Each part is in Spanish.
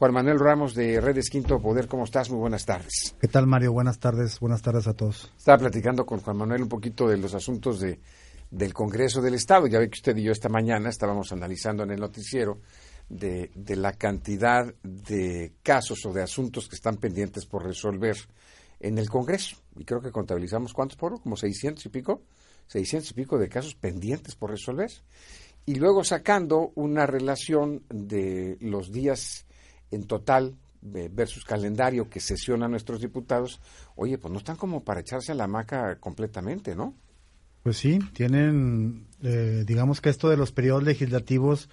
Juan Manuel Ramos de Redes Quinto Poder, ¿cómo estás? Muy buenas tardes. ¿Qué tal, Mario? Buenas tardes, buenas tardes a todos. Estaba platicando con Juan Manuel un poquito de los asuntos de, del Congreso del Estado. Ya ve que usted y yo esta mañana estábamos analizando en el noticiero de, de la cantidad de casos o de asuntos que están pendientes por resolver en el Congreso. Y creo que contabilizamos, ¿cuántos por? Como 600 y pico. 600 y pico de casos pendientes por resolver. Y luego sacando una relación de los días en total eh, versus calendario que sesiona nuestros diputados, oye, pues no están como para echarse a la hamaca completamente, ¿no? Pues sí, tienen, eh, digamos que esto de los periodos legislativos,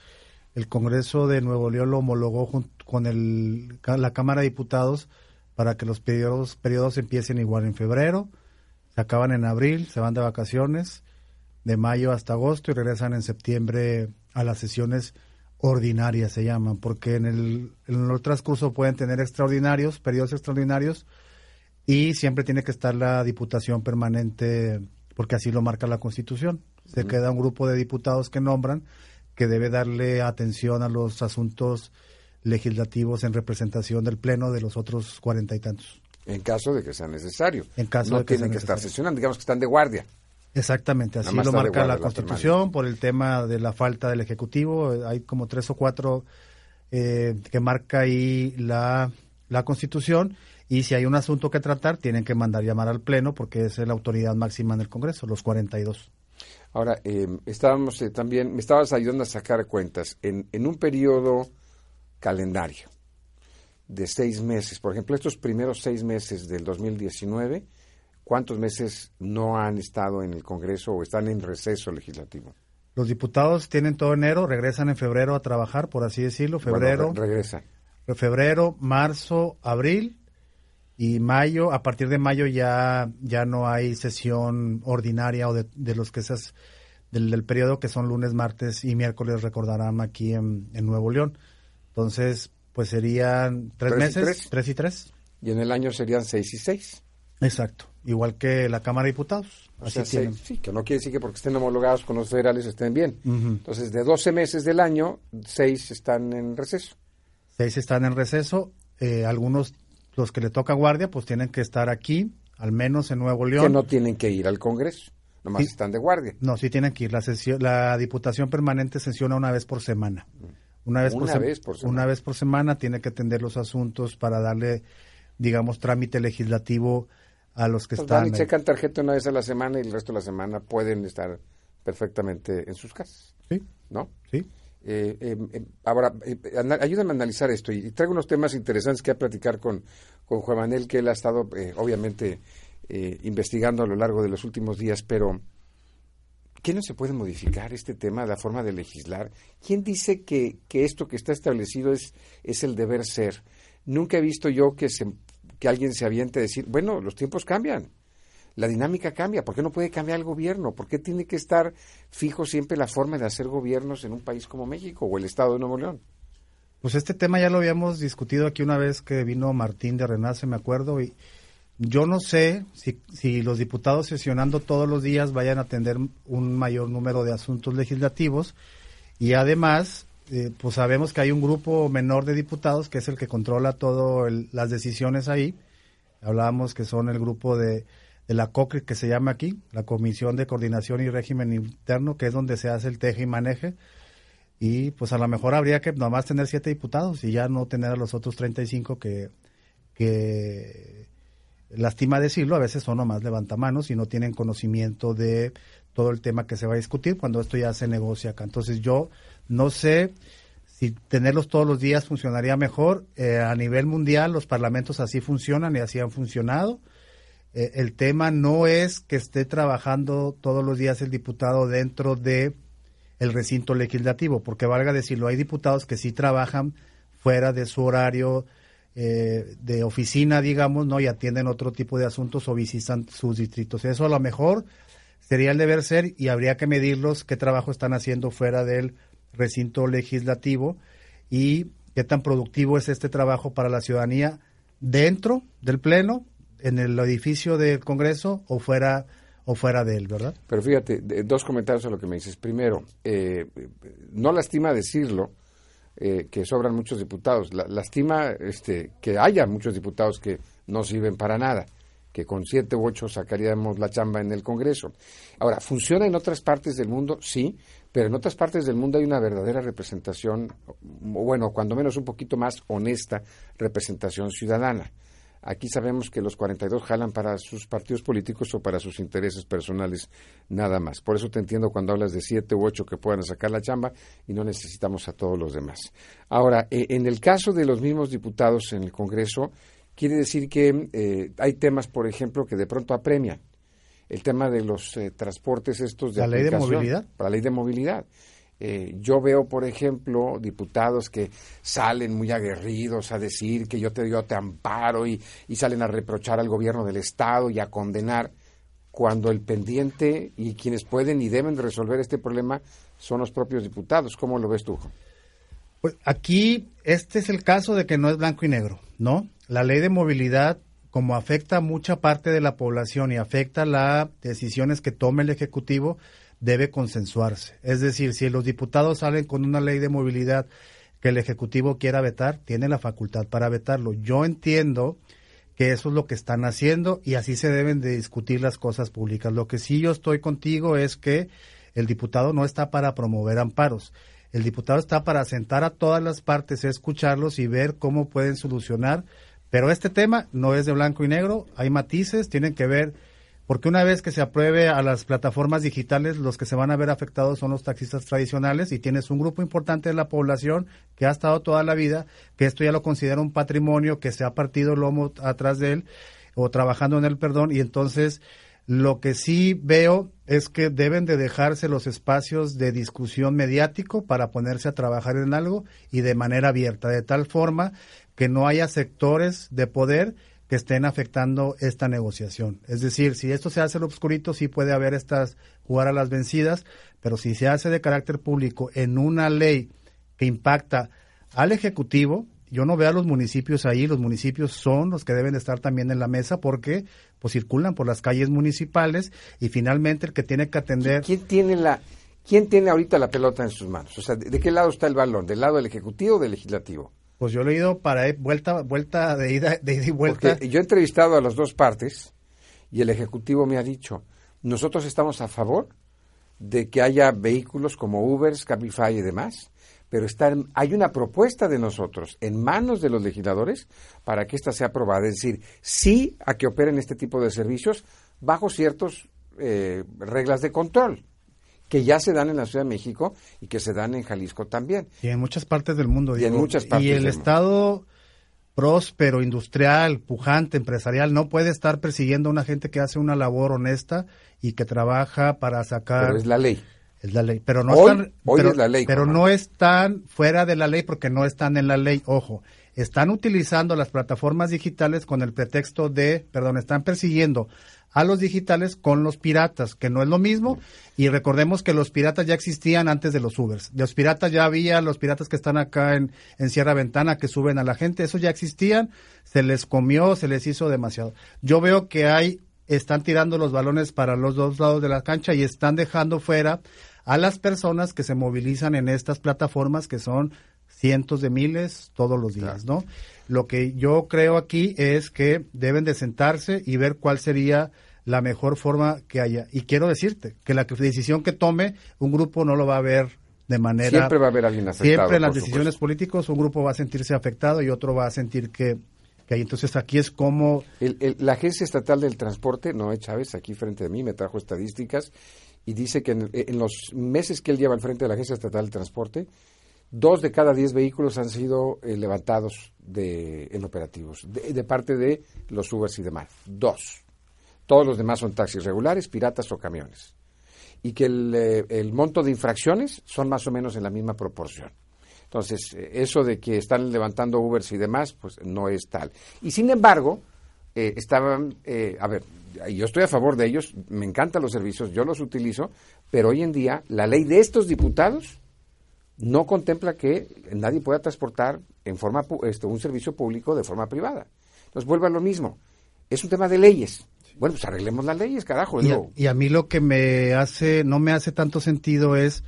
el Congreso de Nuevo León lo homologó junto con el, la Cámara de Diputados para que los periodos, periodos empiecen igual en febrero, se acaban en abril, se van de vacaciones, de mayo hasta agosto y regresan en septiembre a las sesiones ordinarias se llaman, porque en el, en el transcurso pueden tener extraordinarios, periodos extraordinarios, y siempre tiene que estar la diputación permanente, porque así lo marca la Constitución. Se queda un grupo de diputados que nombran, que debe darle atención a los asuntos legislativos en representación del Pleno de los otros cuarenta y tantos. En caso de que sea necesario. En caso no de que tienen sea que estar sesionando, digamos que están de guardia. Exactamente, así lo marca la Constitución por el tema de la falta del Ejecutivo. Hay como tres o cuatro eh, que marca ahí la, la Constitución y si hay un asunto que tratar tienen que mandar llamar al Pleno porque es la autoridad máxima en el Congreso, los 42. Ahora, eh, estábamos eh, también, me estabas ayudando a sacar cuentas. En, en un periodo calendario de seis meses, por ejemplo, estos primeros seis meses del 2019, ¿cuántos meses no han estado en el Congreso o están en receso legislativo? Los diputados tienen todo enero, regresan en febrero a trabajar, por así decirlo, febrero, Bueno, re- regresan. febrero, marzo, abril y mayo. A partir de mayo ya, ya no hay sesión ordinaria o de, de los que esas del, del periodo que son lunes, martes y miércoles recordarán aquí en, en Nuevo León. Entonces, pues serían tres, Tres y meses, tres. tres y tres. Y en el año serían seis y seis. Exacto. Igual que la Cámara de Diputados. O Así sea, tienen. sí, que no quiere decir que porque estén homologados con los federales estén bien. Entonces, de 12 meses del año, seis están en receso. Seis están en receso. eh, algunos, los que le toca guardia, pues tienen que estar aquí, al menos en Nuevo León. Que no tienen que ir al Congreso. Nomás Sí. están de guardia. No, sí tienen que ir. La, sesión, la Diputación Permanente sesiona una vez por semana. Una vez, por, Una vez por semana. Una vez por semana tiene que atender los asuntos para darle, digamos, trámite legislativo a los que Pues van están. y checan tarjeta una vez a la semana y el resto de la semana pueden estar perfectamente en sus casas, Sí, ¿no? sí. Eh, eh, eh, ahora, eh, ayúdame a analizar esto y, y traigo unos temas interesantes que a platicar con, con Juan Manuel, que él ha estado, obviamente, investigando a lo largo de los últimos días, pero ¿qué no se puede modificar este tema, la forma de legislar? ¿Quién dice que, que esto que está establecido es, es el deber ser? Nunca he visto yo que, se, que alguien se aviente a decir, bueno, los tiempos cambian. La dinámica cambia. ¿Por qué no puede cambiar el gobierno? ¿Por qué tiene que estar fijo siempre la forma de hacer gobiernos en un país como México o el Estado de Nuevo León? Pues este tema ya lo habíamos discutido aquí una vez que vino Martín de Renace, me acuerdo, y yo no sé si, si los diputados sesionando todos los días vayan a atender un mayor número de asuntos legislativos y además, eh, pues sabemos que hay un grupo menor de diputados que es el que controla todas las decisiones ahí. Hablábamos que son el grupo de, la COCRI que se llama aquí, la Comisión de Coordinación y Régimen Interno, que es donde se hace el teje y maneje. Y pues a lo mejor habría que nomás tener siete diputados y ya no tener a los otros 35 que, que lastima decirlo, a veces son nomás levantamanos y no tienen conocimiento de todo el tema que se va a discutir cuando esto ya se negocia acá. Entonces yo no sé si tenerlos todos los días funcionaría mejor. Eh, a nivel mundial los parlamentos así funcionan y así han funcionado. Eh, el tema no es que esté trabajando todos los días el diputado dentro de el recinto legislativo, porque valga decirlo, hay diputados que sí trabajan fuera de su horario eh, de oficina, digamos, ¿no? Y atienden otro tipo de asuntos o visitan sus distritos. Eso a lo mejor sería el deber ser y habría que medirlos qué trabajo están haciendo fuera del recinto legislativo y qué tan productivo es este trabajo para la ciudadanía dentro del Pleno, en el edificio del Congreso o fuera o fuera de él, ¿verdad? Pero fíjate, dos comentarios a lo que me dices. Primero, eh, no lastima decirlo, eh, que sobran muchos diputados. La, lastima este, que haya muchos diputados que no sirven para nada, que con siete u ocho sacaríamos la chamba en el Congreso. Ahora, ¿funciona en otras partes del mundo? Sí, pero en otras partes del mundo hay una verdadera representación, bueno, cuando menos un poquito más honesta representación ciudadana. Aquí sabemos que los 42 jalan para sus partidos políticos o para sus intereses personales nada más. Por eso te entiendo cuando hablas de siete u ocho que puedan sacar la chamba y no necesitamos a todos los demás. Ahora, eh, en el caso de los mismos diputados en el Congreso, quiere decir que eh, hay temas, por ejemplo, que de pronto apremian. El tema de los eh, transportes estos de la ley de movilidad. La ley de movilidad. Eh, yo veo, por ejemplo, diputados que salen muy aguerridos a decir que yo te, yo te amparo y, y salen a reprochar al gobierno del Estado y a condenar cuando el pendiente y quienes pueden y deben resolver este problema son los propios diputados. ¿Cómo lo ves tú? Pues aquí este es el caso de que no es blanco y negro, ¿no? La ley de movilidad, como afecta a mucha parte de la población y afecta las decisiones que tome el Ejecutivo, debe consensuarse. Es decir, si los diputados salen con una ley de movilidad que el Ejecutivo quiera vetar, tiene la facultad para vetarlo. Yo entiendo que eso es lo que están haciendo y así se deben de discutir las cosas públicas. Lo que sí yo estoy contigo es que el diputado no está para promover amparos. El diputado está para sentar a todas las partes, escucharlos y ver cómo pueden solucionar. Pero este tema no es de blanco y negro, hay matices, tienen que ver porque una vez que se apruebe a las plataformas digitales, los que se van a ver afectados son los taxistas tradicionales y tienes un grupo importante de la población que ha estado toda la vida, que esto ya lo considera un patrimonio, que se ha partido el lomo atrás de él o trabajando en el perdón y entonces lo que sí veo es que deben de dejarse los espacios de discusión mediático para ponerse a trabajar en algo y de manera abierta, de tal forma que no haya sectores de poder que estén afectando esta negociación. Es decir, si esto se hace en lo obscurito, sí puede haber estas jugar a las vencidas, pero si se hace de carácter público en una ley que impacta al Ejecutivo, yo no veo a los municipios ahí, los municipios son los que deben estar también en la mesa porque pues circulan por las calles municipales y finalmente el que tiene que atender ¿Quién tiene la quién tiene ahorita la pelota en sus manos? O sea, ¿de, qué lado está el balón? ¿Del lado del ejecutivo o del legislativo? Pues yo lo he ido para vuelta, vuelta de ida, de ida y vuelta. Yo he entrevistado a las dos partes y el Ejecutivo me ha dicho, nosotros estamos a favor de que haya vehículos como Ubers, Cabify y demás, pero está hay una propuesta de nosotros en manos de los legisladores para que ésta sea aprobada. Es decir, sí a que operen este tipo de servicios bajo ciertas eh, reglas de control que ya se dan en la Ciudad de México y que se dan en Jalisco también. Y en muchas partes del mundo. y en muchas partes Y el Estado próspero, industrial, pujante, empresarial, no puede estar persiguiendo a una gente que hace una labor honesta y que trabaja para sacar... Pero es la ley. Es la ley. Pero no hoy, están, hoy pero, es la ley. Pero no están fuera de la ley porque no están en la ley. Ojo, están utilizando las plataformas digitales con el pretexto de, perdón, están persiguiendo a los digitales con los piratas, que no es lo mismo. Y recordemos que los piratas ya existían antes de los Ubers. Los piratas ya había, los piratas que están acá en, en Sierra Ventana, que suben a la gente, esos ya existían, se les comió, se les hizo demasiado. Yo veo que hay, están tirando los balones para los dos lados de la cancha y están dejando fuera a las personas que se movilizan en estas plataformas que son cientos de miles todos los días, ¿no? Lo que yo creo aquí es que deben de sentarse y ver cuál sería la mejor forma que haya. Y quiero decirte que la decisión que tome, un grupo no lo va a ver de manera... Siempre va a haber alguien afectado. Siempre en las decisiones políticas un grupo va a sentirse afectado y otro va a sentir que, que hay. Entonces aquí es como... El- el- la Agencia Estatal del Transporte, Noé Chávez, aquí frente a mí, me trajo estadísticas y dice que en, en los meses que él lleva al frente de la Agencia Estatal del Transporte, dos de cada diez vehículos han sido eh, levantados de, en operativos, de, parte de los Ubers y demás. Dos. Todos los demás son taxis regulares, piratas o camiones. Y que el, eh, monto de infracciones son más o menos en la misma proporción. Entonces, eh, eso de que están levantando Ubers y demás, pues no es tal. Y sin embargo, estaban, a ver, yo estoy a favor de ellos, me encantan los servicios, yo los utilizo, pero hoy en día la ley de estos diputados no contempla que nadie pueda transportar en forma este, un servicio público de forma privada. Entonces vuelve a lo mismo. Es un tema de leyes. Bueno, pues arreglemos las leyes, carajo. Y a, y a mí lo que me hace, no me hace tanto sentido es,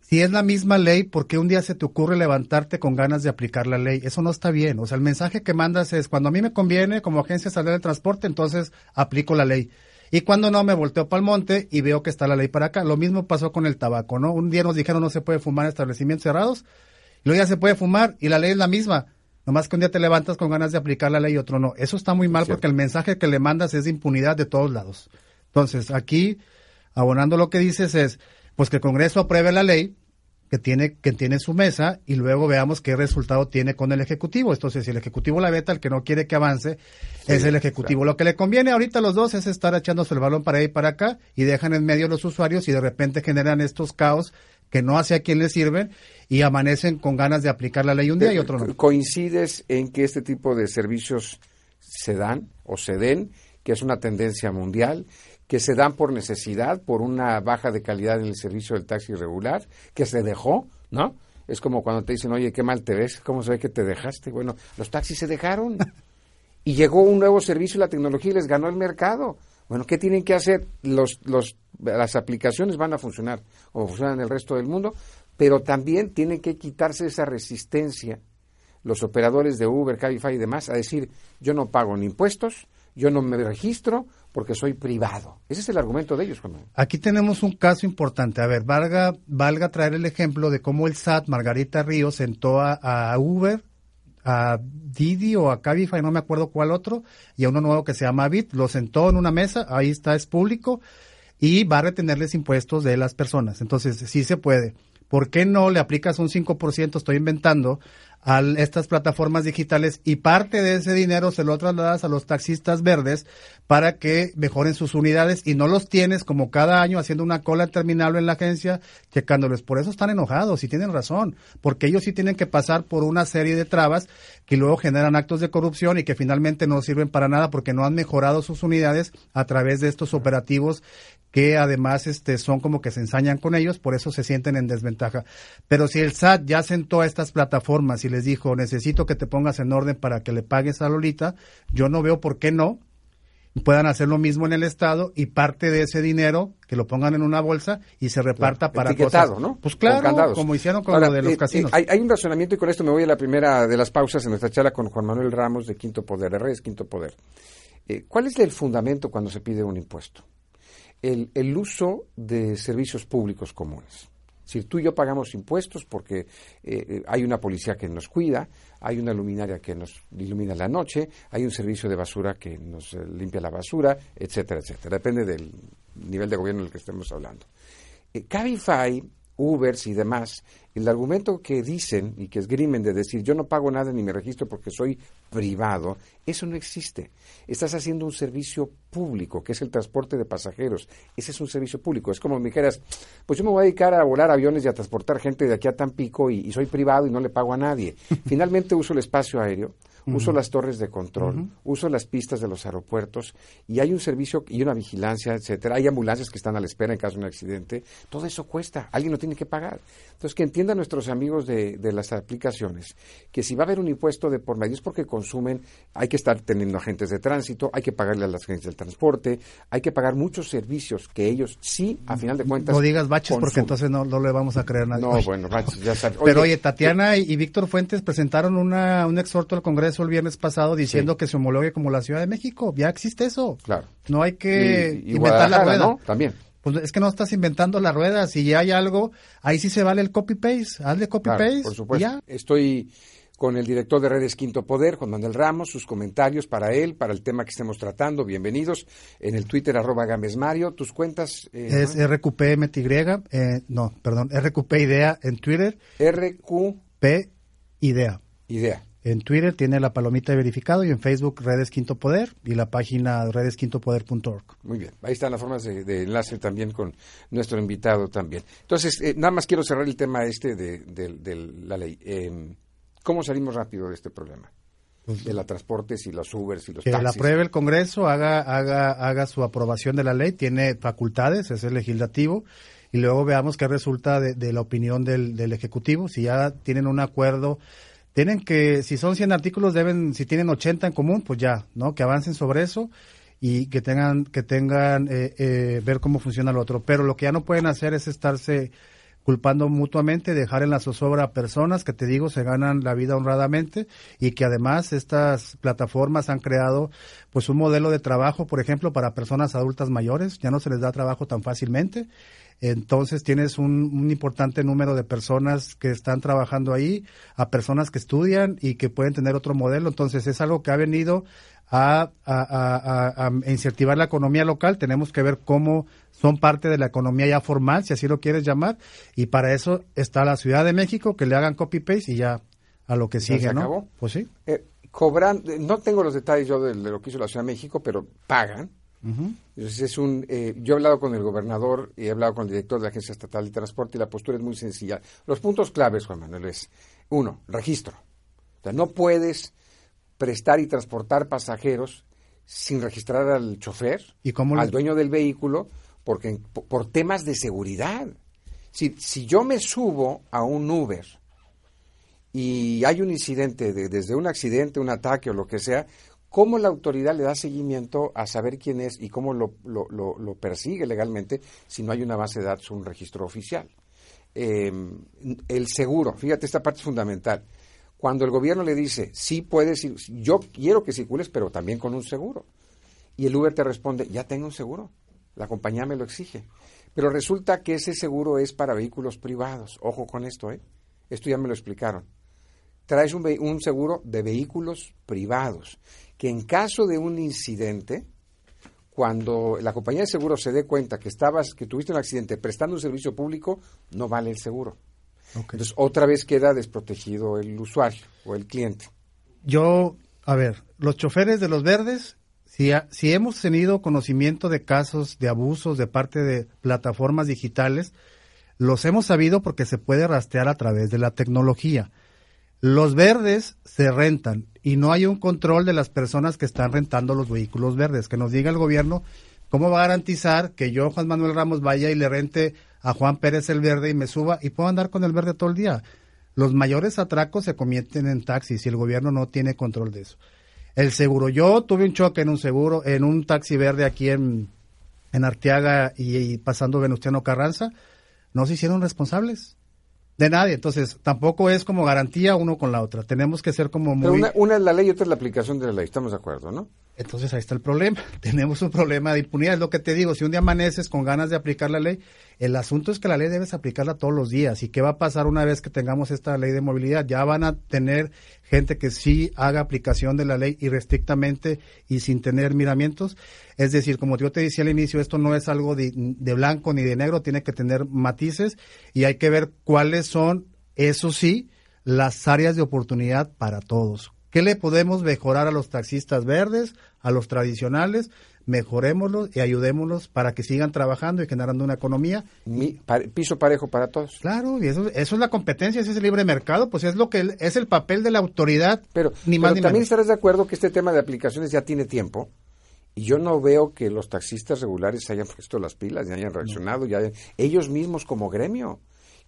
si es la misma ley, ¿por qué un día se te ocurre levantarte con ganas de aplicar la ley? Eso no está bien. O sea, el mensaje que mandas es, cuando a mí me conviene como agencia estatal de transporte, entonces aplico la ley. Y cuando no, me volteo para el monte y veo que está la ley para acá. Lo mismo pasó con el tabaco, ¿no? Un día nos dijeron no se puede fumar en establecimientos cerrados, y luego ya se puede fumar y la ley es la misma. Nomás que un día te levantas con ganas de aplicar la ley y otro no. Eso está muy mal porque el mensaje que le mandas es de impunidad de todos lados. Entonces, aquí, abonando lo que dices es, pues que el Congreso apruebe la ley que tiene, que tiene en su mesa y luego veamos qué resultado tiene con el Ejecutivo. Entonces, si el Ejecutivo la veta, el que no quiere que avance es el Ejecutivo. Lo que le conviene ahorita a los dos es estar echándose el balón para ahí y para acá y dejan en medio los usuarios y de repente generan estos caos que no hace a quien les sirven y amanecen con ganas de aplicar la ley un día y otro no. ¿Coincides en que este tipo de servicios se dan o se den, que es una tendencia mundial, que se dan por necesidad, por una baja de calidad en el servicio del taxi regular, que se dejó, ¿no? Es como cuando te dicen, oye, qué mal te ves, ¿cómo se ve que te dejaste? Bueno, los taxis se dejaron y llegó un nuevo servicio y la tecnología y les ganó el mercado. Bueno, ¿qué tienen que hacer? Los, los, las aplicaciones van a funcionar como funcionan en el resto del mundo, pero también tienen que quitarse esa resistencia los operadores de Uber, Cabify y demás a decir, yo no pago ni impuestos, yo no me registro porque soy privado. Ese es el argumento de ellos. Aquí tenemos un caso importante. A ver, valga, valga traer el ejemplo de cómo el SAT, Margarita Ríos, sentó a, a Uber, a Didi o a Cabify, no me acuerdo cuál otro, y a uno nuevo que se llama Bit, lo sentó en una mesa, ahí está, es público, y va a retenerles impuestos de las personas. Entonces, sí se puede. ¿Por qué no le aplicas un 5%, estoy inventando, a estas plataformas digitales y parte de ese dinero se lo trasladas a los taxistas verdes para que mejoren sus unidades y no los tienes como cada año haciendo una cola terminal en la agencia checándoles. Por eso están enojados y tienen razón, porque ellos sí tienen que pasar por una serie de trabas que luego generan actos de corrupción y que finalmente no sirven para nada porque no han mejorado sus unidades a través de estos operativos que además este, son como que se ensañan con ellos, por eso se sienten en desventaja. Pero si el SAT ya sentó a estas plataformas y les dijo, necesito que te pongas en orden para que le pagues a Lolita, yo no veo por qué no puedan hacer lo mismo en el Estado y parte de ese dinero que lo pongan en una bolsa y se reparta para Etiquetado, cosas. ¿no? Pues claro, como hicieron con Ahora, lo de los eh, eh, casinos. hay, hay un razonamiento y con esto me voy a la primera de las pausas en nuestra charla con Juan Manuel Ramos de Quinto Poder, de Redes Quinto Poder. Eh, ¿Cuál es el fundamento cuando se pide un impuesto? El, el uso de servicios públicos comunes. Decir, tú y yo pagamos impuestos porque eh, eh, hay una policía que nos cuida, hay una luminaria que nos ilumina la noche, hay un servicio de basura que nos eh, limpia la basura, etcétera, etcétera. Depende del nivel de gobierno en el que estemos hablando. Eh, Cabify, Ubers y demás, el argumento que dicen y que esgrimen de decir yo no pago nada ni me registro porque soy privado, eso no existe. Estás haciendo un servicio público, que es el transporte de pasajeros. Ese es un servicio público. Es como me dijeras, pues yo me voy a dedicar a volar aviones y a transportar gente de aquí a Tampico y, y soy privado y no le pago a nadie. Finalmente uso el espacio aéreo, uso las torres de control, uso las pistas de los aeropuertos y hay un servicio y una vigilancia, etcétera. Hay ambulancias que están a la espera en caso de un accidente. Todo eso cuesta, alguien lo tiene que pagar. Entonces, que entiendan nuestros amigos de, de las aplicaciones que si va a haber un impuesto de por medio es porque consumen, hay que estar teniendo agentes de tránsito, hay que pagarle a las agencias del transporte, hay que pagar muchos servicios que ellos sí, a final de cuentas. no digas baches porque entonces no, no le vamos a creer a nadie. No, bueno, baches, ya sabes. Pero oye, Tatiana y, y Víctor Fuentes presentaron una, un exhorto al Congreso el viernes pasado diciendo Sí. que se homologue como la Ciudad de México. Ya existe eso. Claro. No hay que y, y inventar la rueda. ¿no? También. Pues es que no estás inventando la rueda. Si ya hay algo, ahí sí se vale el copy-paste. Hazle Claro, copy-paste. por y supuesto. ya. Estoy con el director de Redes Quinto Poder, Juan Manuel Ramos, sus comentarios para él, para el tema que estemos tratando. Bienvenidos en el Twitter arroba Gámez Mario. Tus cuentas. eh, Es RQPMTY, eh, no, perdón, RQP Idea en Twitter, RQ P Idea. Idea. En Twitter tiene la palomita de verificado y en Facebook Redes Quinto Poder y la página redesquintopoder.org. Muy bien, ahí están las formas de, de enlace también con nuestro invitado también. Entonces, eh, nada más quiero cerrar el tema este de, de- de la ley. Eh, ¿Cómo salimos rápido de este problema? de la transportes y los Ubers y los Que la taxis. apruebe el Congreso, haga, haga, haga su aprobación de la ley, tiene facultades, es el legislativo, y luego veamos qué resulta de, de la opinión del, del Ejecutivo. Si ya tienen un acuerdo, tienen que, si son 100 artículos, deben, si tienen 80 en común, pues ya, ¿no? Que avancen sobre eso y que tengan, que tengan, eh, eh, ver cómo funciona lo otro. Pero lo que ya no pueden hacer es estarse culpando mutuamente, dejar en la zozobra a personas que te digo se ganan la vida honradamente y que además estas plataformas han creado pues un modelo de trabajo, por ejemplo, para personas adultas mayores, ya no se les da trabajo tan fácilmente. Entonces tienes un, un importante número de personas que están trabajando ahí, a personas que estudian y que pueden tener otro modelo. Entonces es algo que ha venido a, a, a, a, incentivar la economía local. Tenemos que ver cómo son parte de la economía ya formal, si así lo quieres llamar, y para eso está la Ciudad de México, que le hagan copy-paste y ya a lo que ¿Ya sigue, ¿no? acabó? Pues sí. Eh, cobran, no tengo los detalles yo de, de lo que hizo la Ciudad de México, pero pagan. Entonces es un, eh, yo he hablado con el gobernador y he hablado con el director de la Agencia Estatal de Transporte y la postura es muy sencilla. Los puntos claves, Juan Manuel, es uno, registro. O sea, no puedes prestar y transportar pasajeros sin registrar al chofer, ¿Y cómo al dueño del vehículo, porque por, temas de seguridad. Si, si yo me subo a un Uber y hay un incidente, de- desde un accidente, un ataque o lo que sea, ¿cómo la autoridad le da seguimiento a saber quién es y cómo lo, lo- lo- lo persigue legalmente si no hay una base de datos o un registro oficial? Eh, el seguro, fíjate, esta parte es fundamental. Cuando el gobierno le dice, sí puedes, ir- yo quiero que circules, pero también con un seguro. Y el Uber te responde, ya tengo un seguro, la compañía me lo exige. Pero resulta que ese seguro es para vehículos privados. Ojo con esto, ¿eh? Esto ya me lo explicaron. Traes un, un seguro de vehículos privados, que en caso de un incidente, cuando la compañía de seguro se dé cuenta que estabas, que tuviste un accidente prestando un servicio público, no vale el seguro. Entonces, otra vez queda desprotegido el usuario o el cliente. Yo, a ver, los choferes de los verdes, si, ha- si hemos tenido conocimiento de casos de abusos de parte de plataformas digitales, los hemos sabido porque se puede rastrear a través de la tecnología. Los verdes se rentan y no hay un control de las personas que están rentando los vehículos verdes. Que nos diga el gobierno cómo va a garantizar que yo, Juan Manuel Ramos, vaya y le rente a Juan Pérez el verde y me suba y puedo andar con el verde todo el día. Los mayores atracos se cometen en taxis y el gobierno no tiene control de eso. El seguro, yo tuve un choque en un seguro, en un taxi verde aquí en, en Arteaga y, y pasando Venustiano Carranza, no se hicieron responsables de nadie. Entonces, tampoco es como garantía uno con la otra. Tenemos que ser como Pero muy... una, una es la ley y otra es la aplicación de la ley. Estamos de acuerdo, ¿no? Entonces ahí está el problema. Tenemos un problema de impunidad. Es lo que te digo. Si un día amaneces con ganas de aplicar la ley, el asunto es que la ley debes aplicarla todos los días. ¿Y qué va a pasar una vez que tengamos esta ley de movilidad? Ya van a tener gente que sí haga aplicación de la ley irrestrictamente y sin tener miramientos. Es decir, como yo te decía al inicio, esto no es algo de, de blanco ni de negro, tiene que tener matices y hay que ver cuáles son, eso sí, las áreas de oportunidad para todos. ¿Qué le podemos mejorar a los taxistas verdes, a los tradicionales? Mejorémoslos y ayudémoslos para que sigan trabajando y generando una economía. Mi- piso parejo para todos. Claro, y eso, eso es la competencia, ese es el libre mercado, pues es lo que el- es el papel de la autoridad, Pero, ni pero más ni también menos. estarás de acuerdo que este tema de aplicaciones ya tiene tiempo. Y yo no veo que los taxistas regulares hayan puesto las pilas y hayan reaccionado, y hayan- ellos mismos como gremio,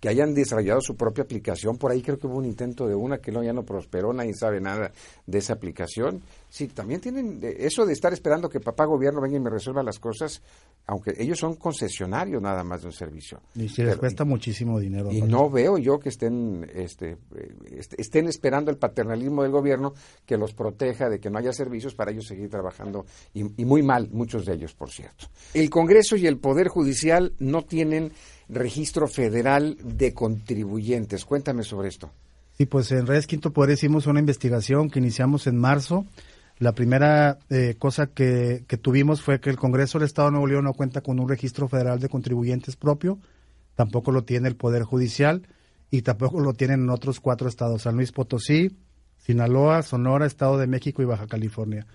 que hayan desarrollado su propia aplicación. Por ahí creo que hubo un intento de una que no, ya no prosperó, nadie sabe nada de esa aplicación. Sí, también tienen eh, eso de estar esperando que papá gobierno venga y me resuelva las cosas, aunque ellos son concesionarios nada más de un servicio. Y si les Pero- cuesta muchísimo dinero. y no veo yo que estén, este, eh, est- estén esperando el paternalismo del gobierno que los proteja de que no haya servicios para ellos seguir trabajando y, y muy mal, muchos de ellos, por cierto. El Congreso y el Poder Judicial no tienen registro federal de contribuyentes. Cuéntame sobre esto. Sí, pues en Redes Quinto Poder hicimos una investigación que iniciamos en marzo. La primera eh, cosa que, que tuvimos fue que el Congreso del Estado de Nuevo León no cuenta con un registro federal de contribuyentes propio, tampoco lo tiene el Poder Judicial y tampoco lo tienen en otros cuatro estados, San Luis Potosí, Sinaloa, Sonora, Estado de México y Baja California.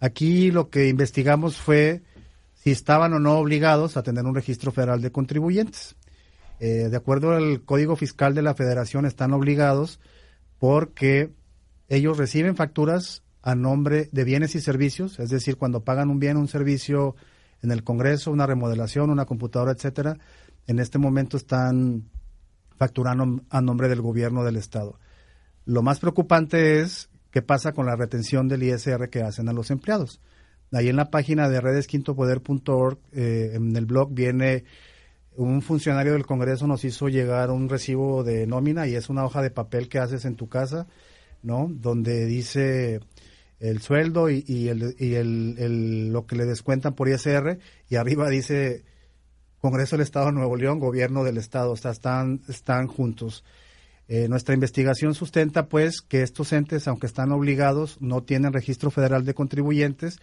Aquí lo que investigamos fue si estaban o no obligados a tener un registro federal de contribuyentes. Eh, de acuerdo al Código Fiscal de la Federación, están obligados porque ellos reciben facturas a nombre de bienes y servicios, es decir, cuando pagan un bien, un servicio en el Congreso, una remodelación, una computadora, etcétera, en este momento están facturando a nombre del gobierno del Estado. Lo más preocupante es qué pasa con la retención del ISR que hacen a los empleados. Ahí en la página de redesquintopoder.org, eh, en el blog viene un funcionario del Congreso nos hizo llegar un recibo de nómina y es una hoja de papel que haces en tu casa, ¿no? Donde dice el sueldo y, el, y el, lo que le descuentan por ISR y arriba dice Congreso del Estado de Nuevo León, Gobierno del Estado, están, están juntos. Eh, nuestra investigación sustenta, pues, que estos entes, aunque están obligados, no tienen registro federal de contribuyentes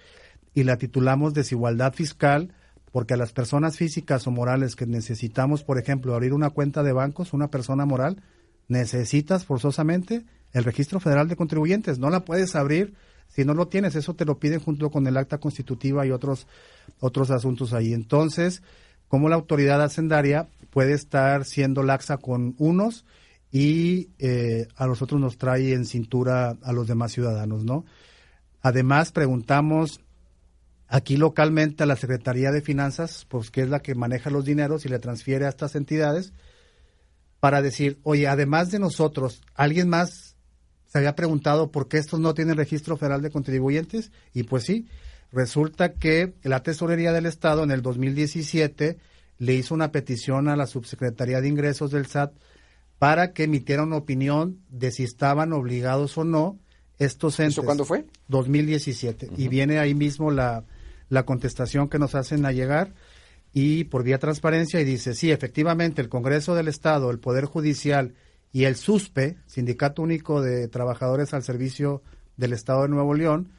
y la titulamos desigualdad fiscal porque a las personas físicas o morales que necesitamos, por ejemplo, abrir una cuenta de bancos, una persona moral, necesitas forzosamente el registro federal de contribuyentes. No la puedes abrir si no lo tienes. Eso te lo piden junto con el acta constitutiva y otros, otros asuntos ahí. Entonces, cómo la autoridad hacendaria puede estar siendo laxa con unos y eh, a nosotros nos trae en cintura a los demás ciudadanos, ¿no? Además, preguntamos aquí localmente a la Secretaría de Finanzas, pues que es la que maneja los dineros y le transfiere a estas entidades, para decir, oye, además de nosotros, ¿alguien más se había preguntado por qué estos no tienen registro federal de contribuyentes? Y pues sí, Resulta que la Tesorería del Estado en el 2017 le hizo una petición a la Subsecretaría de Ingresos del SAT para que emitiera una opinión de si estaban obligados o no estos entes. ¿Eso cuándo fue? 2017. Y viene ahí mismo la, la contestación que nos hacen a llegar y por vía transparencia y dice, sí, efectivamente, el Congreso del Estado, el Poder Judicial y el SUSPE, Sindicato Único de Trabajadores al Servicio del Estado de Nuevo León,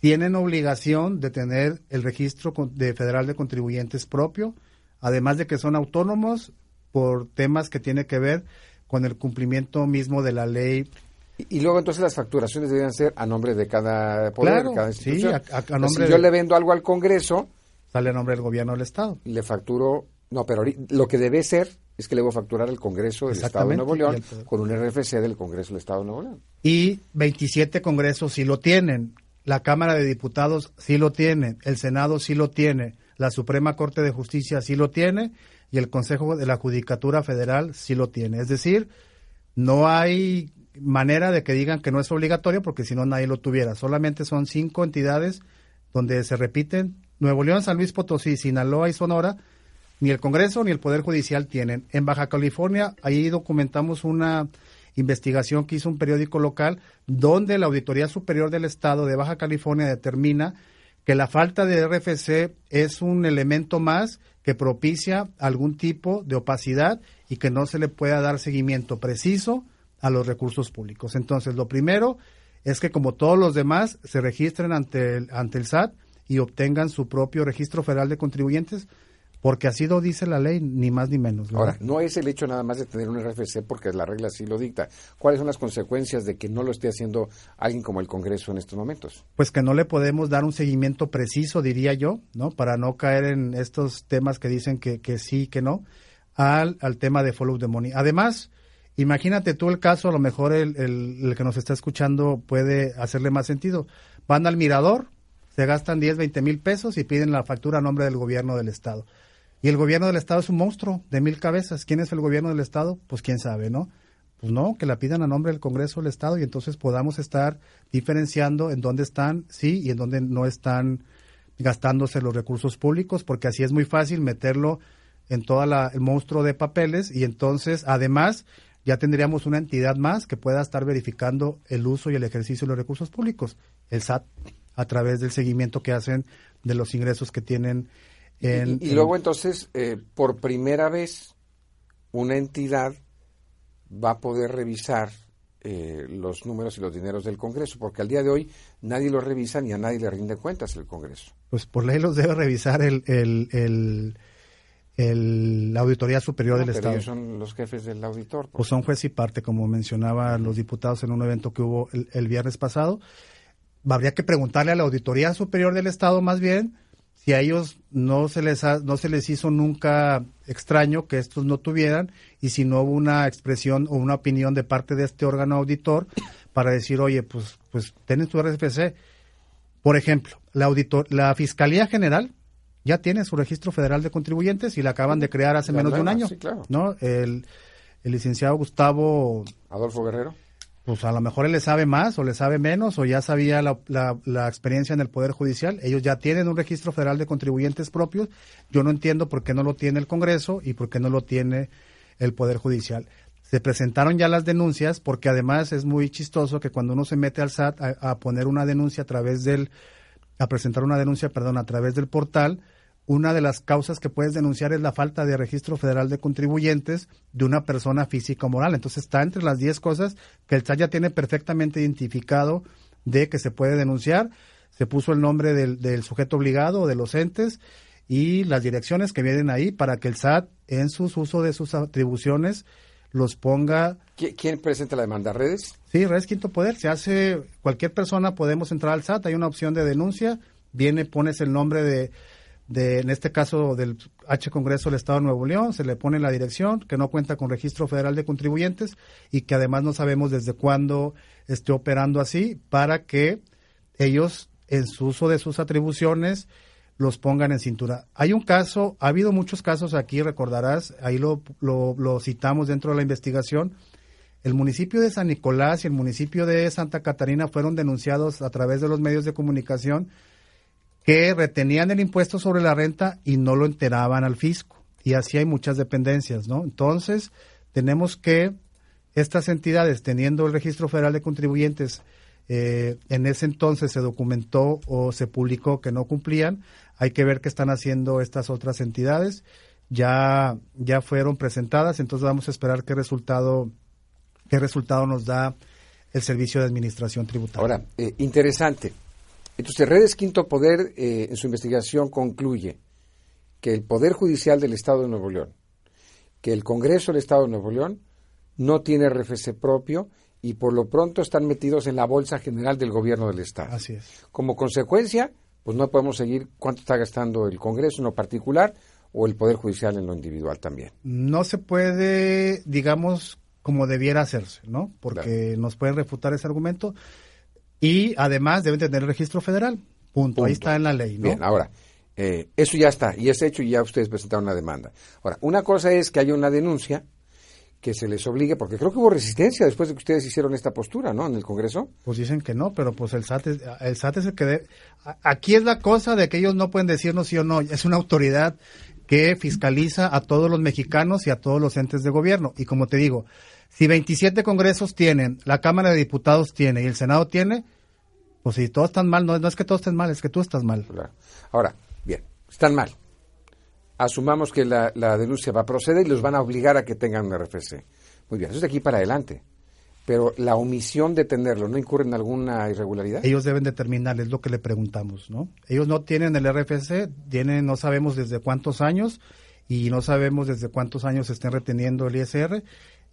tienen obligación de tener el registro de federal de contribuyentes propio, además de que son autónomos por temas que tiene que ver con el cumplimiento mismo de la ley. Y, luego entonces las facturaciones deberían ser a nombre de cada poder, de cada institución. Sí, a, nombre si yo le vendo algo al Congreso, sale a nombre del gobierno del Estado. Le facturo, no, pero lo que debe ser es que le voy a facturar al Congreso del Estado de Nuevo León con un RFC del Congreso del Estado de Nuevo León. Y 27 congresos sí lo tienen. La Cámara de Diputados sí lo tiene, el Senado sí lo tiene, la Suprema Corte de Justicia sí lo tiene y el Consejo de la Judicatura Federal sí lo tiene. Es decir, no hay manera de que digan que no es obligatorio porque si no nadie lo tuviera. Solamente son cinco entidades donde se repiten. Nuevo León, San Luis Potosí, Sinaloa y Sonora, ni el Congreso ni el Poder Judicial tienen. En Baja California, ahí documentamos una investigación que hizo un periódico local donde la Auditoría Superior del Estado de Baja California determina que la falta de RFC es un elemento más que propicia algún tipo de opacidad y que no se le pueda dar seguimiento preciso a los recursos públicos. Entonces, lo primero es que como todos los demás se registren ante el, ante el SAT y obtengan su propio registro federal de contribuyentes porque así lo dice la ley, ni más ni menos. Ahora, no es el hecho nada más de tener un RFC porque la regla sí lo dicta. ¿Cuáles son las consecuencias de que no lo esté haciendo alguien como el Congreso en estos momentos? Pues que no le podemos dar un seguimiento preciso, diría yo, ¿no? Para no caer en estos temas que dicen que, que sí, que no, al, al tema de follow the money. Además, imagínate tú el caso, a lo mejor el, el, que nos está escuchando puede hacerle más sentido. Van al mirador, se gastan 10, 20 mil pesos y piden la factura a nombre del gobierno del Estado y el gobierno del Estado es un monstruo de mil cabezas. ¿Quién es el gobierno del Estado? Pues quién sabe, ¿no? Pues no, que la pidan a nombre del Congreso del Estado y entonces podamos estar diferenciando en dónde están, sí, y en dónde no están gastándose los recursos públicos, porque así es muy fácil meterlo en todo el monstruo de papeles y entonces, además, ya tendríamos una entidad más que pueda estar verificando el uso y el ejercicio de los recursos públicos, el SAT, a través del seguimiento que hacen de los ingresos que tienen y, luego entonces, eh, por primera vez, una entidad va a poder revisar eh, los números y los dineros del Congreso, porque al día de hoy nadie los revisa ni a nadie le rinde cuentas el Congreso. Pues por ley los debe revisar el, el, el, la Auditoría Superior No, del pero Estado. ellos son los jefes del auditor. pues. Son juez y parte, como mencionaba los diputados en un evento que hubo el, el viernes pasado. Habría que preguntarle a la Auditoría Superior del Estado, más bien, si a ellos no se les ha- no se les hizo nunca extraño que estos no tuvieran y si no hubo una expresión o una opinión de parte de este órgano auditor para decir, oye, pues, pues tienes tu RFC. Por ejemplo, la, auditor, la Fiscalía General ya tiene su registro federal de contribuyentes y la acaban de crear hace La menos de un año. sí, claro. ¿no? El, el licenciado Gustavo, Adolfo Guerrero. pues a lo mejor él le sabe más o le sabe menos o ya sabía la, la- la experiencia en el Poder Judicial. Ellos ya tienen un registro federal de contribuyentes propios. Yo no entiendo por qué no lo tiene el Congreso y por qué no lo tiene el Poder Judicial. Se presentaron ya las denuncias porque además es muy chistoso que cuando uno se mete al SAT a, a poner una denuncia a través del, a presentar una denuncia, perdón, a través del portal, una de las causas que puedes denunciar es la falta de registro federal de contribuyentes de una persona física o moral. Entonces está entre las 10 cosas que el SAT ya tiene perfectamente identificado de que se puede denunciar. Se puso el nombre del, del sujeto obligado o de los entes y las direcciones que vienen ahí para que el SAT en sus uso de sus atribuciones los ponga ¿Qui- ¿Quién presenta la demanda? ¿Redes? Sí, Redes Quinto Poder. Se hace, cualquier persona podemos entrar al SAT, hay una opción de denuncia, viene, pones el nombre de, de, en este caso, del H Congreso del Estado de Nuevo León, se le pone la dirección, que no cuenta con registro federal de contribuyentes y que además no sabemos desde cuándo esté operando así, para que ellos, en su uso de sus atribuciones, los pongan en cintura. Hay un caso, ha habido muchos casos aquí, recordarás, ahí lo, lo, lo citamos dentro de la investigación, el municipio de San Nicolás y el municipio de Santa Catarina fueron denunciados a través de los medios de comunicación que retenían el impuesto sobre la renta y no lo enteraban al fisco. Y así hay muchas dependencias, ¿no? Entonces, tenemos que estas entidades, teniendo el registro federal de contribuyentes, eh, en ese entonces se documentó o se publicó que no cumplían, hay que ver qué están haciendo estas otras entidades. Ya, ya fueron presentadas, entonces vamos a esperar qué resultado qué resultado nos da el Servicio de Administración Tributaria. Ahora, eh, interesante. Entonces, Redes Quinto Poder eh, en su investigación concluye que el Poder Judicial del Estado de Nuevo León, que el Congreso del Estado de Nuevo León no tiene RFC propio y por lo pronto están metidos en la bolsa general del gobierno del Estado. Así es. Como consecuencia, pues no podemos seguir cuánto está gastando el Congreso en lo particular o el Poder Judicial en lo individual también. No se puede, digamos, como debiera hacerse, ¿no? Porque nos pueden refutar ese argumento y además deben tener registro federal. Punto. Ahí está en la ley, ¿no? Bien, ahora, eh, eso ya está, y es hecho y ya ustedes presentaron una demanda. Ahora, una cosa es que haya una denuncia que se les obligue, porque creo que hubo resistencia después de que ustedes hicieron esta postura, ¿no? En el Congreso. Pues dicen que no, pero pues el SAT es, el SAT es el que de- aquí es la cosa de que ellos no pueden decirnos sí o no, es una autoridad que fiscaliza a todos los mexicanos y a todos los entes de gobierno. Y como te digo, si 27 congresos tienen, la Cámara de Diputados tiene y el Senado tiene, pues si todos están mal, no, no es que todos estén mal, es que tú estás mal. Claro. Ahora, bien, están mal. Asumamos que la, la denuncia va a proceder y los van a obligar a que tengan un RFC. Muy bien, eso es de aquí para adelante. Pero la omisión de tenerlo, ¿no incurre en alguna irregularidad? Ellos deben determinar, es lo que le preguntamos, ¿no? Ellos no tienen el RFC, tienen, no sabemos desde cuántos años y no sabemos desde cuántos años estén reteniendo el ISR.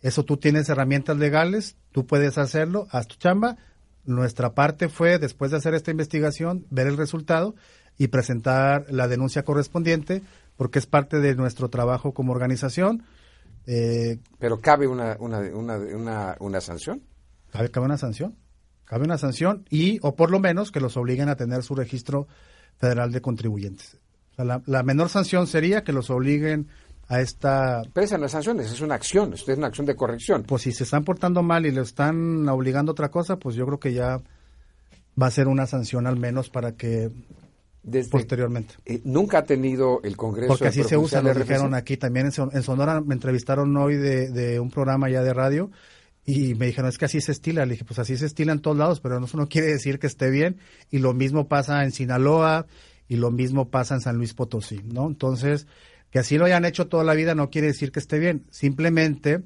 Eso tú tienes herramientas legales, tú puedes hacerlo, haz tu chamba. Nuestra parte fue, después de hacer esta investigación, ver el resultado y presentar la denuncia correspondiente, porque es parte de nuestro trabajo como organización. Eh, Pero cabe una, una, una, una, una sanción. cabe, cabe una sanción. Cabe una sanción y, o por lo menos, que los obliguen a tener su registro federal de contribuyentes. O sea, la, la menor sanción sería que los obliguen a esta... Pero esa no es sanción, esa es una acción, es una acción de corrección. Pues si se están portando mal y le están obligando a otra cosa, pues yo creo que ya va a ser una sanción al menos para que Desde- posteriormente. eh, nunca ha tenido el Congreso. Porque así se usa, lo dijeron aquí también en, Son- en Sonora. Me entrevistaron hoy de, de un programa ya de radio y me dijeron, es que así se estila. Le dije, pues así se estila en todos lados, pero eso no quiere decir que esté bien. Y lo mismo pasa en Sinaloa y lo mismo pasa en San Luis Potosí, ¿no? Entonces, que así lo hayan hecho toda la vida no quiere decir que esté bien. Simplemente,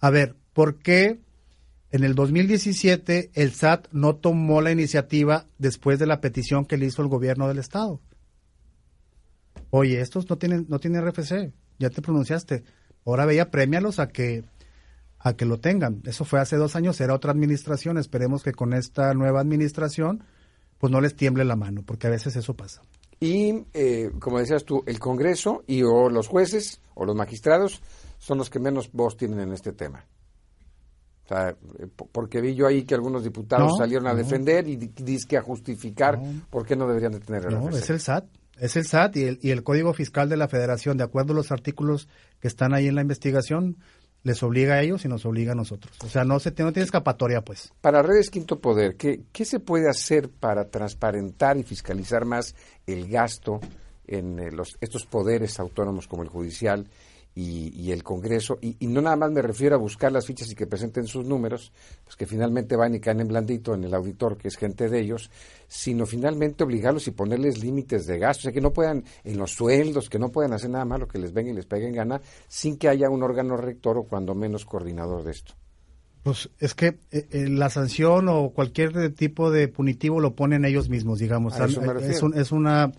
a ver, ¿por qué en el 2017 el SAT no tomó la iniciativa después de la petición que le hizo el gobierno del Estado? Oye, estos no tienen, no tienen RFC. ya te pronunciaste. Ahora veía, premialos a que a que lo tengan. Eso fue hace dos años, era otra administración. Esperemos que con esta nueva administración, pues no les tiemble la mano, porque a veces eso pasa. Y, eh, como decías tú, el Congreso y o los jueces o los magistrados son los que menos voz tienen en este tema. O sea, eh, po- porque vi yo ahí que algunos diputados No, salieron a no. defender y que a justificar No. por qué no deberían de tener No, RFC. es el SAT. Es el SAT y el, y el Código Fiscal de la Federación, de acuerdo a los artículos que están ahí en la investigación, les obliga a ellos y nos obliga a nosotros. O sea, no se no tiene escapatoria, pues. Para Redes Quinto Poder, ¿qué, ¿qué se puede hacer para transparentar y fiscalizar más el gasto en eh, los, estos poderes autónomos como el judicial y, y el Congreso? Y, y no nada más me refiero a buscar las fichas y que presenten sus números, pues que finalmente van y caen en blandito en el auditor, que es gente de ellos, sino finalmente obligarlos y ponerles límites de gasto, o sea, que no puedan, en los sueldos, que no puedan hacer nada malo que les venga y les pegue en gana, sin que haya un órgano rector o cuando menos coordinador de esto. Pues es que eh, eh, la sanción o cualquier tipo de punitivo lo ponen ellos mismos, digamos. Me es, un- es una,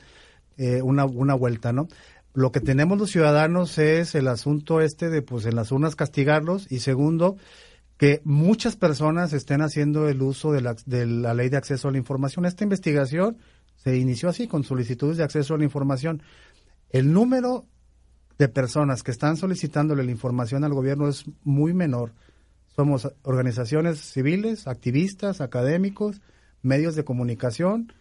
eh, una, una vuelta, ¿no? Lo que tenemos los ciudadanos es el asunto este de, pues, en las urnas castigarlos y segundo, que muchas personas estén haciendo el uso de la, ley de acceso a la información. Esta investigación se inició así, con solicitudes de acceso a la información. El número de personas que están solicitándole la información al gobierno es muy menor. Somos organizaciones civiles, activistas, académicos, medios de comunicación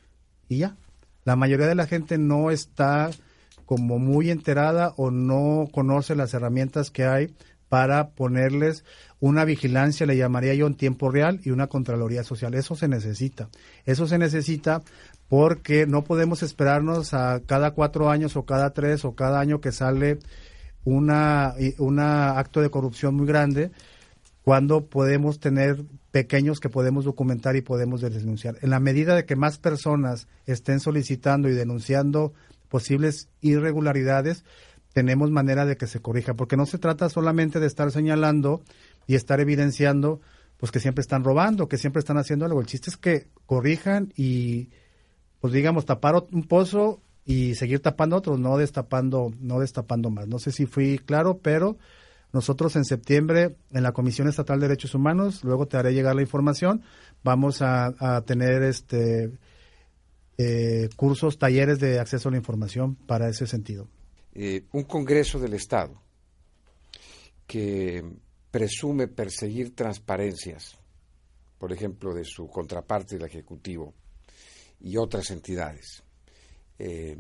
y ya. La mayoría de la gente no está como muy enterada o no conoce las herramientas que hay para ponerles una vigilancia, le llamaría yo en tiempo real, y una Contraloría Social. Eso se necesita. Eso se necesita porque no podemos esperarnos a cada cuatro años o cada tres o cada año que sale una, acto de corrupción muy grande cuando podemos tener pequeños que podemos documentar y podemos denunciar. En la medida de que más personas estén solicitando y denunciando posibles irregularidades, tenemos manera de que se corrija, porque no se trata solamente de estar señalando y estar evidenciando pues que siempre están robando, que siempre están haciendo algo. El chiste es que corrijan y pues digamos tapar un pozo y seguir tapando otros, no destapando, no destapando más. No sé si fui claro, pero nosotros en septiembre en la Comisión Estatal de Derechos Humanos, luego te haré llegar la información, vamos a tener este eh, cursos, talleres de acceso a la información para ese sentido. eh, un Congreso del Estado que presume perseguir transparencias, por ejemplo, de su contraparte, el Ejecutivo, y otras entidades, eh,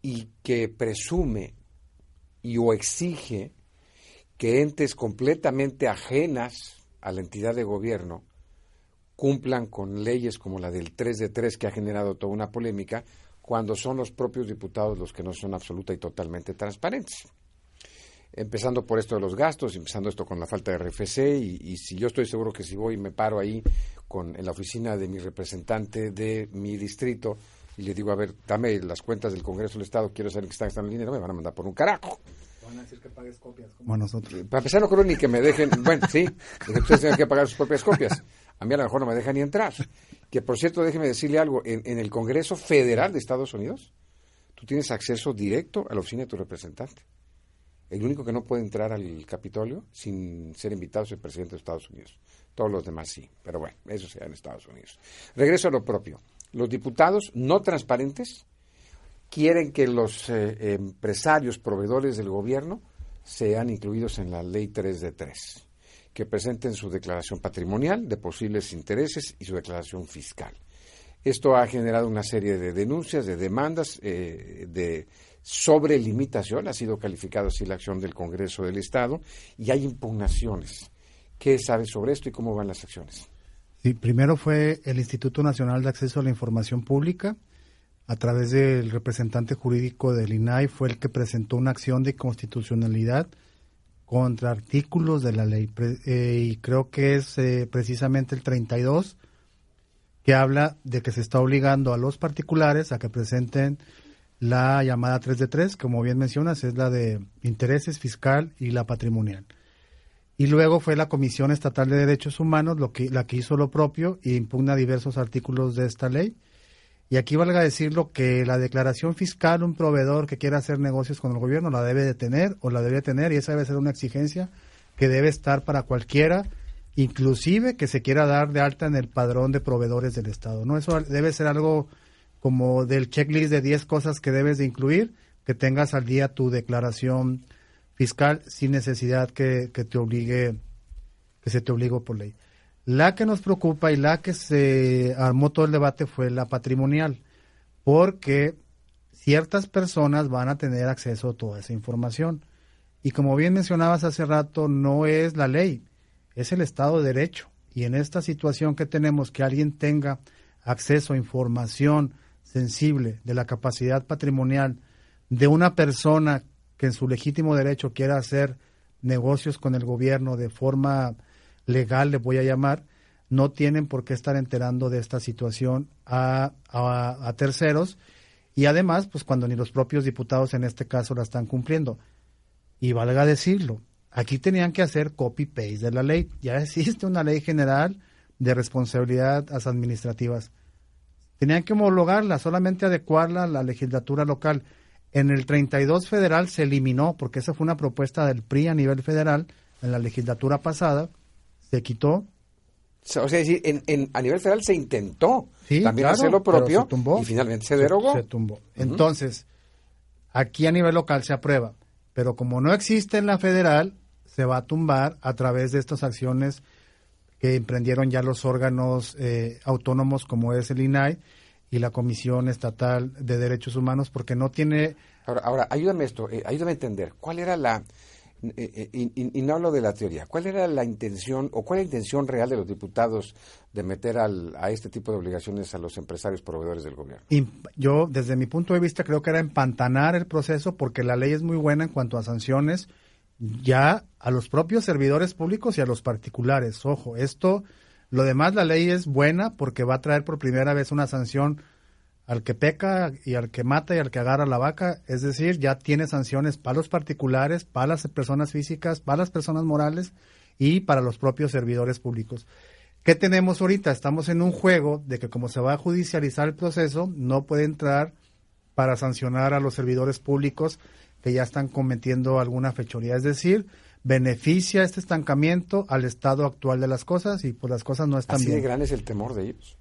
y que presume y o exige que entes completamente ajenas a la entidad de gobierno cumplan con leyes como la del 3 de 3 que ha generado toda una polémica, cuando son los propios diputados los que no son absoluta y totalmente transparentes. Empezando por esto de los gastos, empezando esto con la falta de RFC, y, y si yo estoy seguro que si voy y me paro ahí con, en la oficina de mi representante de mi distrito y le digo, a ver, dame las cuentas del Congreso del Estado, quiero saber que están gastando el dinero, me van a mandar por un carajo. Van a decir que pagues copias. Como nosotros. Para empezar, no creo ni que me dejen, bueno, sí, que ustedes tengan que pagar sus propias copias. A mí a lo mejor no me dejan ni entrar. Que por cierto, déjeme decirle algo, en, en el Congreso Federal de Estados Unidos, tú tienes acceso directo a la oficina de tu representante. El único que no puede entrar al Capitolio sin ser invitado es el presidente de Estados Unidos. Todos los demás sí, pero bueno, eso sea en Estados Unidos. Regreso a lo propio. Los diputados no transparentes quieren que los eh, empresarios, proveedores del gobierno, sean incluidos en la ley 3 de 3, que presenten su declaración patrimonial de posibles intereses y su declaración fiscal. Esto ha generado una serie de denuncias, de demandas, eh, de sobrelimitación, ha sido calificado así la acción del Congreso del Estado, y hay impugnaciones. ¿Qué sabes sobre esto y cómo van las acciones? Primero fue el Instituto Nacional de Acceso a la Información Pública, a través del representante jurídico del INAI, fue el que presentó una acción de constitucionalidad contra artículos de la ley. Eh, y creo que es eh, precisamente el 32 que habla de que se está obligando a los particulares a que presenten la llamada 3 de 3, como bien mencionas, es la de intereses fiscal y la patrimonial. Y luego fue la Comisión Estatal de Derechos Humanos lo que, la que hizo lo propio e impugna diversos artículos de esta ley. Y aquí valga decirlo que la declaración fiscal, un proveedor que quiera hacer negocios con el gobierno la debe de tener o la debe tener y esa debe ser una exigencia que debe estar para cualquiera, inclusive que se quiera dar de alta en el padrón de proveedores del Estado. ¿no? Eso debe ser algo como del checklist de 10 cosas que debes de incluir, que tengas al día tu declaración fiscal sin necesidad que, que te obligue, que se te obligue por ley. La que nos preocupa y la que se armó todo el debate fue la patrimonial, porque ciertas personas van a tener acceso a toda esa información. Y como bien mencionabas hace rato, no es la ley, es el Estado de Derecho. Y en esta situación que tenemos, que alguien tenga acceso a información sensible de la capacidad patrimonial de una persona que en su legítimo derecho quiera hacer negocios con el gobierno de forma legal, le voy a llamar, no tienen por qué estar enterando de esta situación a, a, terceros y además, pues cuando ni los propios diputados en este caso la están cumpliendo. Y valga decirlo, aquí tenían que hacer copy-paste de la ley. Ya existe una ley general de responsabilidades administrativas. Tenían que homologarla, solamente adecuarla a la legislatura local. En el 32 federal se eliminó, porque esa fue una propuesta del PRI a nivel federal en la legislatura pasada, se quitó. O sea, decir, en, a nivel federal se intentó también hacer lo propio y finalmente se derogó. Se, tumbó. Entonces, aquí a nivel local se aprueba, pero como no existe en la federal, se va a tumbar a través de estas acciones que emprendieron ya los órganos eh, autónomos como es el INAI y la Comisión Estatal de Derechos Humanos, porque no tiene... Ahora, ahora ayúdame esto, eh, ayúdame a entender, ¿cuál era la eh, eh, y, no hablo de la teoría. ¿Cuál era la intención o cuál es la intención real de los diputados de meter al, a este tipo de obligaciones a los empresarios proveedores del gobierno? yo, desde mi punto de vista, creo que era empantanar el proceso porque la ley es muy buena en cuanto a sanciones ya a los propios servidores públicos y a los particulares. Ojo, esto, lo demás, la ley es buena porque va a traer por primera vez una sanción al que peca y al que mata y al que agarra la vaca, es decir, ya tiene sanciones para los particulares, para las personas físicas, para las personas morales y para los propios servidores públicos. ¿Qué tenemos ahorita? Estamos en un juego de que como se va a judicializar el proceso, no puede entrar para sancionar a los servidores públicos que ya están cometiendo alguna fechoría. Es decir, beneficia este estancamiento al estado actual de las cosas y pues las cosas no están Así bien. de gran es el temor de ellos.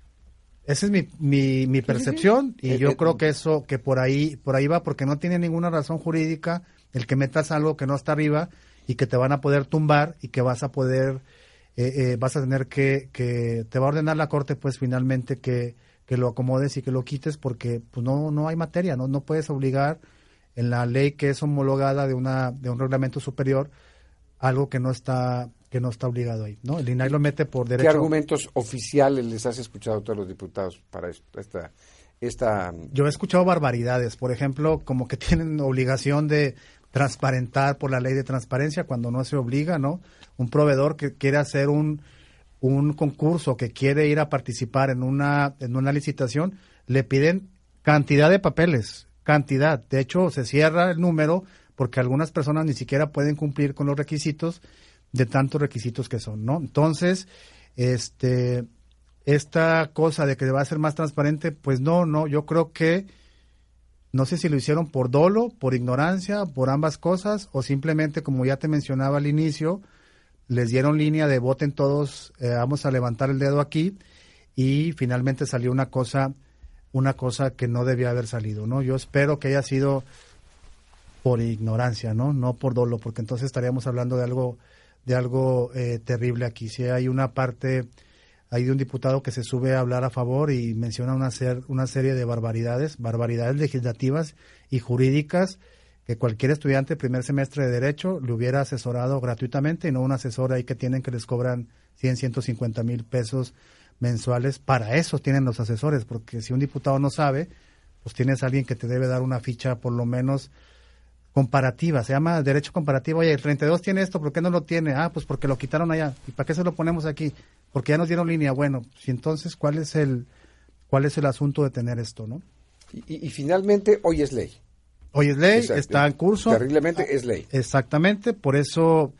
Esa es mi, mi, mi percepción y eh, yo eh, creo que eso, que por ahí, por ahí va, porque no tiene ninguna razón jurídica el que metas algo que no está arriba y que te van a poder tumbar y que vas a poder, eh, vas a tener que, que, te va a ordenar la corte pues finalmente que, que lo acomodes y que lo quites porque pues no, no hay materia, no, no puedes obligar en la ley que es homologada de una, de un reglamento superior algo que no está que no está obligado ahí, ¿no? El INAI lo mete por derecho. ¿Qué argumentos oficiales les has escuchado a todos los diputados para esta, esta... Yo he escuchado barbaridades, por ejemplo, como que tienen obligación de transparentar por la ley de transparencia cuando no se obliga, ¿no? Un proveedor que quiere hacer un, un concurso, que quiere ir a participar en una, en una licitación, le piden cantidad de papeles, cantidad. De hecho, se cierra el número porque algunas personas ni siquiera pueden cumplir con los requisitos de tantos requisitos que son, ¿no? Entonces, este, esta cosa de que va a ser más transparente, pues no, no, yo creo que no sé si lo hicieron por dolo, por ignorancia, por ambas cosas, o simplemente, como ya te mencionaba al inicio, les dieron línea de voten todos, eh, vamos a levantar el dedo aquí, y finalmente salió una cosa, una cosa que no debía haber salido, ¿no? Yo espero que haya sido por ignorancia, ¿no? No por dolo, porque entonces estaríamos hablando de algo de algo eh, terrible aquí. Si hay una parte, hay de un diputado que se sube a hablar a favor y menciona una, ser, una serie de barbaridades, barbaridades legislativas y jurídicas que cualquier estudiante primer semestre de Derecho le hubiera asesorado gratuitamente y no un asesor ahí que tienen que les cobran 100, 150 mil pesos mensuales. Para eso tienen los asesores, porque si un diputado no sabe, pues tienes a alguien que te debe dar una ficha por lo menos comparativa, se llama derecho comparativo. Oye, el 32 tiene esto, ¿por qué no lo tiene? Ah, pues porque lo quitaron allá. ¿Y para qué se lo ponemos aquí? Porque ya nos dieron línea. Bueno, y entonces, ¿cuál es el cuál es el asunto de tener esto, no? Y, finalmente, hoy es ley. Hoy es ley, está en curso. Terriblemente es ley. Exactamente, por eso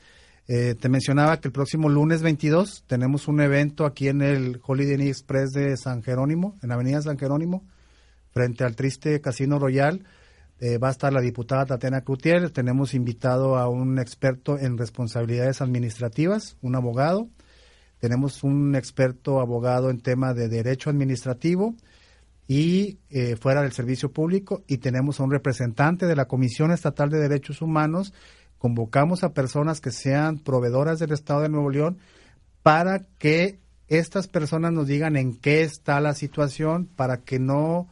eh, te mencionaba que el próximo lunes 22 tenemos un evento aquí en el Holiday Inn Express de San Jerónimo, en Avenida San Jerónimo, frente al triste Casino Royal. Eh, va a estar la diputada Tatiana Cloutier. Tenemos invitado a un experto en responsabilidades administrativas, un abogado. Tenemos un experto abogado en tema de derecho administrativo y eh, fuera del servicio público y tenemos a un representante de la Comisión Estatal de Derechos Humanos. Convocamos a personas que sean proveedoras del Estado de Nuevo León para que estas personas nos digan en qué está la situación, para que no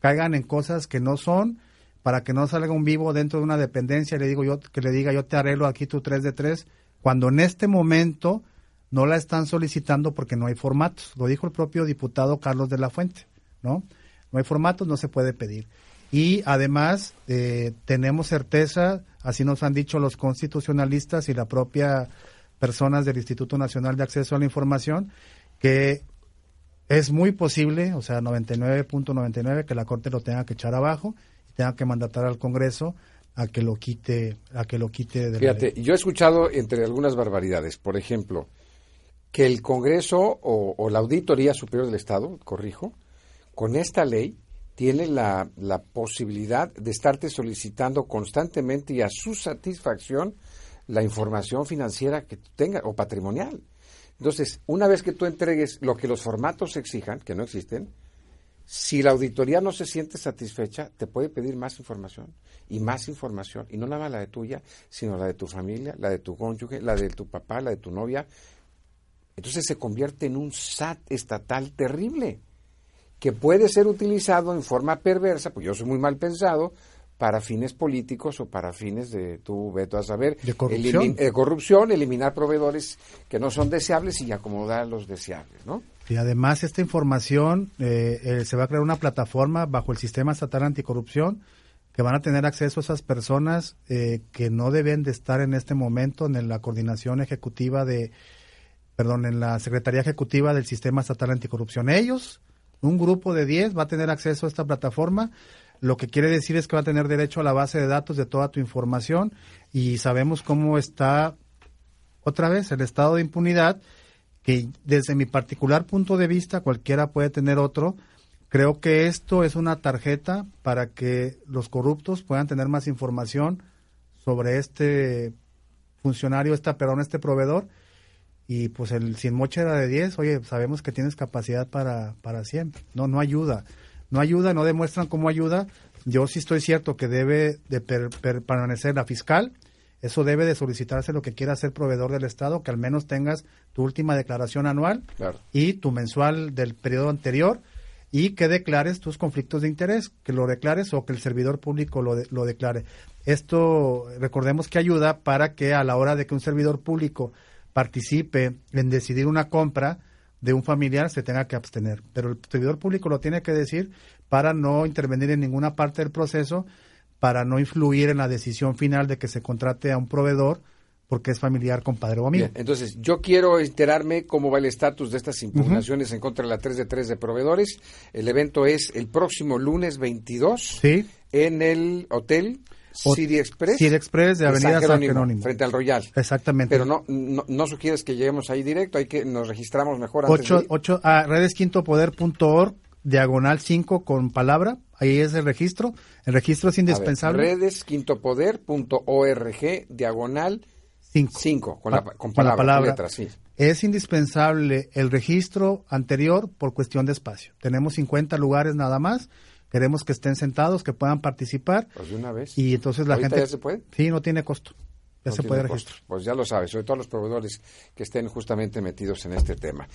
caigan en cosas que no son, para que no salga un vivo dentro de una dependencia le digo yo que le diga yo te arreglo aquí tu 3 de 3, cuando en este momento no la están solicitando porque no hay formatos. Lo dijo el propio diputado Carlos de la Fuente, ¿no? No hay formatos, no se puede pedir. Y además eh, tenemos certeza, así nos han dicho los constitucionalistas y la propia personas del Instituto Nacional de Acceso a la Información, que es muy posible, o sea, 99.99, que la Corte lo tenga que echar abajo tenga que mandatar al Congreso a que lo quite, a que lo quite de Fíjate, yo he escuchado entre algunas barbaridades, por ejemplo, que el Congreso o, o la Auditoría Superior del Estado, corrijo, con esta ley tiene la, la, posibilidad de estarte solicitando constantemente y a su satisfacción la información financiera que tú tengas o patrimonial. Entonces, una vez que tú entregues lo que los formatos exijan, que no existen, si la auditoría no se siente satisfecha, te puede pedir más información y más información, y no nada más la de tuya, sino la de tu familia, la de tu cónyuge, la de tu papá, la de tu novia. Entonces se convierte en un SAT estatal terrible, que puede ser utilizado en forma perversa, pues yo soy muy mal pensado, para fines políticos o para fines de, tú veto a saber, de corrupción. Elimin, eh, corrupción, eliminar proveedores que no son deseables y acomodar a los deseables, ¿no? Y además esta información, eh, eh, se va a crear una plataforma bajo el sistema estatal anticorrupción que van a tener acceso a esas personas eh, que no deben de estar en este momento en la coordinación ejecutiva de, perdón, en la Secretaría Ejecutiva del Sistema Estatal Anticorrupción. Ellos, un grupo de 10, va a tener acceso a esta plataforma lo que quiere decir es que va a tener derecho a la base de datos de toda tu información y sabemos cómo está otra vez el estado de impunidad, que desde mi particular punto de vista, cualquiera puede tener otro, creo que esto es una tarjeta para que los corruptos puedan tener más información sobre este funcionario, esta, perdón, este proveedor, y pues el sin moche era de 10, oye, sabemos que tienes capacidad para, para 100, no, no ayuda. No ayuda, no demuestran cómo ayuda. Yo sí estoy cierto que debe de per, permanecer la fiscal, eso debe de solicitarse lo que quiera ser proveedor del Estado, que al menos tengas tu última declaración anual claro. y tu mensual del periodo anterior y que declares tus conflictos de interés, que lo declares o que el servidor público lo, de, lo declare. Esto, recordemos que ayuda para que a la hora de que un servidor público participe en decidir una compra, de un familiar se tenga que abstener. Pero el servidor público lo tiene que decir para no intervenir en ninguna parte del proceso, para no influir en la decisión final de que se contrate a un proveedor porque es familiar, compadre o amigo. Bien, entonces, yo quiero enterarme cómo va el estatus de estas impugnaciones uh -huh. en contra de la 3 de 3 de proveedores. El evento es el próximo lunes 22 ¿Sí? en el hotel City Express. City Express de Avenida San Jerónimo, San Jerónimo, Frente al Royal. Exactamente. Pero no, no, no, sugieres que lleguemos ahí directo, hay que nos registramos mejor antes ocho, de. Ocho, a redesquintopoder.org, diagonal 5 con palabra, ahí es el registro. El registro es indispensable. Redesquintopoder.org, diagonal 5, con, la, con, con palabra, la palabra. Sí. Es indispensable el registro anterior por cuestión de espacio. Tenemos 50 lugares nada más queremos que estén sentados, que puedan participar. Pues de una vez. Y entonces la gente. ya se puede? Sí, no tiene costo. Ya no se puede registrar. Pues ya lo sabes, sobre todo los proveedores que estén justamente metidos en este tema.